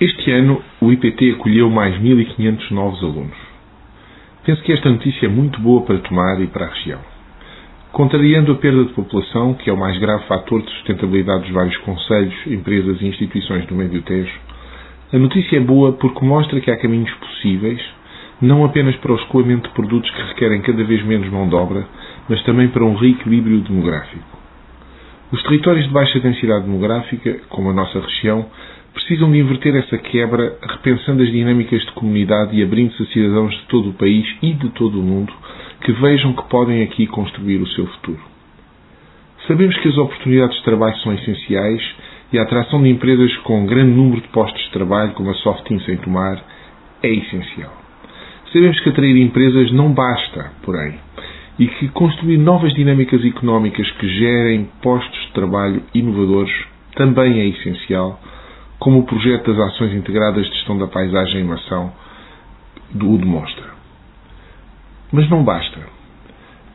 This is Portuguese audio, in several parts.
Este ano, o IPT acolheu mais 1.500 novos alunos. Penso que esta notícia é muito boa para Tomar e para a região. Contrariando a perda de população, que é o mais grave fator de sustentabilidade dos vários conselhos, empresas e instituições do Médio Tejo, a notícia é boa porque mostra que há caminhos possíveis, não apenas para o escoamento de produtos que requerem cada vez menos mão de obra, mas também para um reequilíbrio demográfico. Os territórios de baixa densidade demográfica, como a nossa região, precisam de inverter essa quebra, repensando as dinâmicas de comunidade e abrindo-se a cidadãos de todo o país e de todo o mundo que vejam que podem aqui construir o seu futuro. Sabemos que as oportunidades de trabalho são essenciais e a atração de empresas com um grande número de postos de trabalho, como a Softin sem tomar, é essencial. Sabemos que atrair empresas não basta, porém, e que construir novas dinâmicas económicas que gerem postos de trabalho inovadores também é essencial como o projeto das Ações Integradas de Gestão da Paisagem e Mação o demonstra. Mas não basta.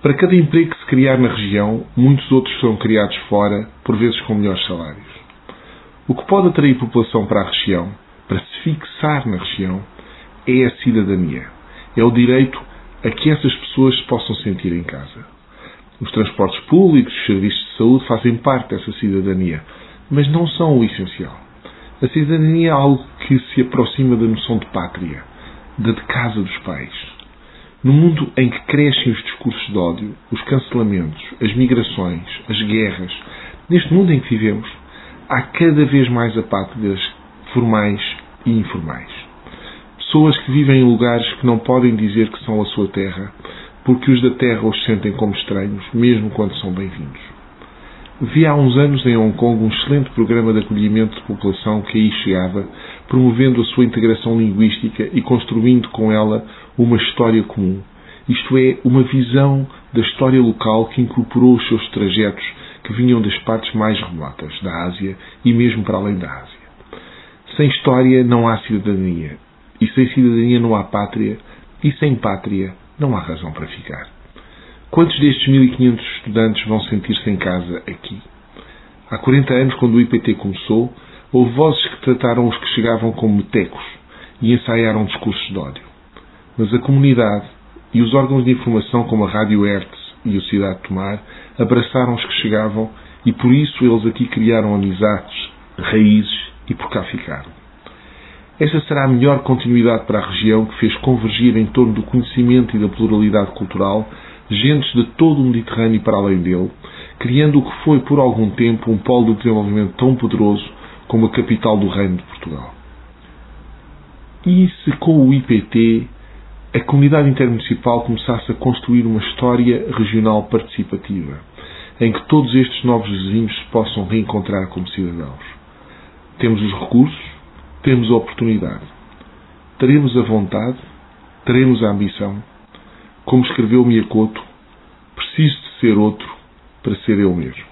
Para cada emprego que se criar na região, muitos outros são criados fora, por vezes com melhores salários. O que pode atrair população para a região, para se fixar na região, é a cidadania. É o direito a que essas pessoas se possam sentir em casa. Os transportes públicos, os serviços de saúde fazem parte dessa cidadania, mas não são o essencial. A cidadania é algo que se aproxima da noção de pátria, da de casa dos pais. No mundo em que crescem os discursos de ódio, os cancelamentos, as migrações, as guerras, neste mundo em que vivemos, há cada vez mais apátridas formais e informais. Pessoas que vivem em lugares que não podem dizer que são a sua terra, porque os da terra os sentem como estranhos, mesmo quando são bem-vindos. Vi há uns anos em Hong Kong um excelente programa de acolhimento de população que aí chegava, promovendo a sua integração linguística e construindo com ela uma história comum. Isto é, uma visão da história local que incorporou os seus trajetos que vinham das partes mais remotas da Ásia e mesmo para além da Ásia. Sem história não há cidadania, e sem cidadania não há pátria, e sem pátria não há razão para ficar. Quantos destes 1.500 estudantes vão sentir-se em casa aqui? Há 40 anos, quando o IPT começou, houve vozes que trataram os que chegavam como metecos e ensaiaram discursos de ódio. Mas a comunidade e os órgãos de informação como a Rádio Hertz e o Cidade Tomar abraçaram os que chegavam e por isso eles aqui criaram amizades, raízes e por cá ficaram. Esta será a melhor continuidade para a região que fez convergir em torno do conhecimento e da pluralidade cultural gentes de todo o Mediterrâneo e para além dele, criando o que foi por algum tempo um polo de desenvolvimento tão poderoso como a capital do Reino de Portugal. E se com o IPT a comunidade intermunicipal começasse a construir uma história regional participativa, em que todos estes novos vizinhos se possam reencontrar como cidadãos? Temos os recursos, temos a oportunidade. Teremos a vontade, teremos a ambição, como escreveu Miyakoto, preciso de ser outro para ser eu mesmo.